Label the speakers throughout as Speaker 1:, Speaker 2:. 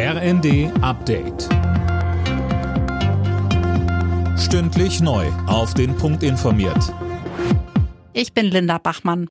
Speaker 1: RND Update. Stündlich neu. Auf den Punkt informiert.
Speaker 2: Ich bin Linda Bachmann.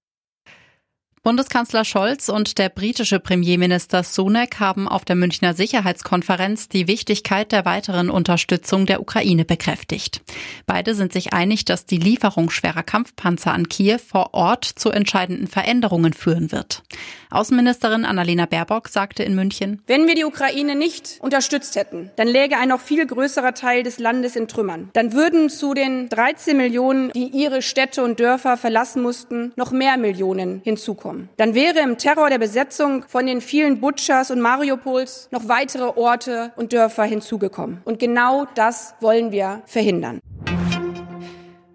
Speaker 2: Bundeskanzler Scholz und der britische Premierminister Sunak haben auf der Münchner Sicherheitskonferenz die Wichtigkeit der weiteren Unterstützung der Ukraine bekräftigt. Beide sind sich einig, dass die Lieferung schwerer Kampfpanzer an Kiew vor Ort zu entscheidenden Veränderungen führen wird. Außenministerin Annalena Baerbock sagte in München,
Speaker 3: Wenn wir die Ukraine nicht unterstützt hätten, dann läge ein noch viel größerer Teil des Landes in Trümmern. Dann würden zu den 13 Millionen, die ihre Städte und Dörfer verlassen mussten, noch mehr Millionen hinzukommen kommen. Dann wäre im Terror der Besetzung von den vielen Butchers und Mariupols noch weitere Orte und Dörfer hinzugekommen. Und genau das wollen wir verhindern.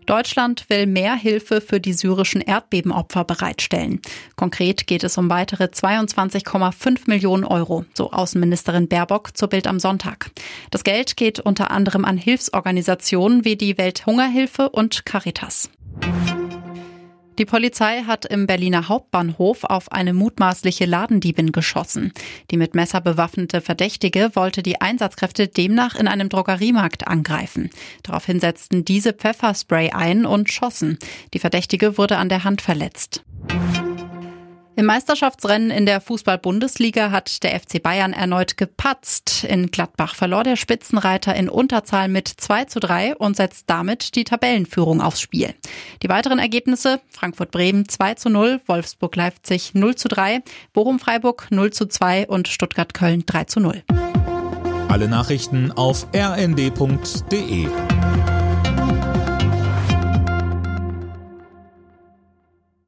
Speaker 2: Deutschland will mehr Hilfe für die syrischen Erdbebenopfer bereitstellen. Konkret geht es um weitere 22,5 Millionen Euro, so Außenministerin Baerbock zur Bild am Sonntag. Das Geld geht unter anderem an Hilfsorganisationen wie die Welthungerhilfe und Caritas. Die Polizei hat im Berliner Hauptbahnhof auf eine mutmaßliche Ladendiebin geschossen. Die mit Messer bewaffnete Verdächtige wollte die Einsatzkräfte demnach in einem Drogeriemarkt angreifen. Daraufhin setzten diese Pfefferspray ein und schossen. Die Verdächtige wurde an der Hand verletzt. Im Meisterschaftsrennen in der Fußball-Bundesliga hat der FC Bayern erneut gepatzt. In Gladbach verlor der Spitzenreiter in Unterzahl mit 2 zu 3 und setzt damit die Tabellenführung aufs Spiel. Die weiteren Ergebnisse Frankfurt-Bremen 2 zu 0, Wolfsburg-Leipzig 0 zu 3, Bochum-Freiburg 0 zu 2 und Stuttgart-Köln 3 zu 0.
Speaker 1: Alle Nachrichten auf rnd.de